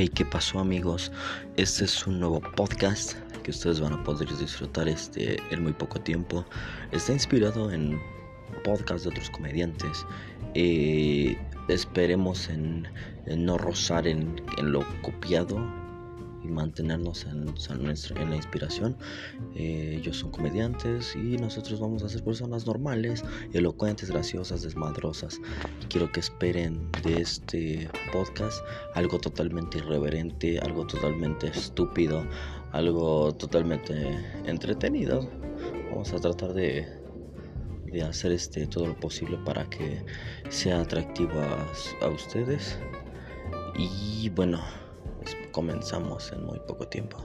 Hey, ¿qué pasó amigos? Este es un nuevo podcast que ustedes van a poder disfrutar este, en muy poco tiempo. Está inspirado en podcasts de otros comediantes. Eh, esperemos en, no rozar en, lo copiado mantenernos en, en la inspiración. Eh, ellos son comediantes y nosotros vamos a ser personas normales, elocuentes, graciosas, desmadrosas. quiero que esperen de este podcast algo totalmente irreverente, algo totalmente estúpido, algo totalmente entretenido. Vamos a tratar de, de hacer este todo lo posible para que sea atractivo a, a ustedes. Y bueno, comenzamos en muy poco tiempo.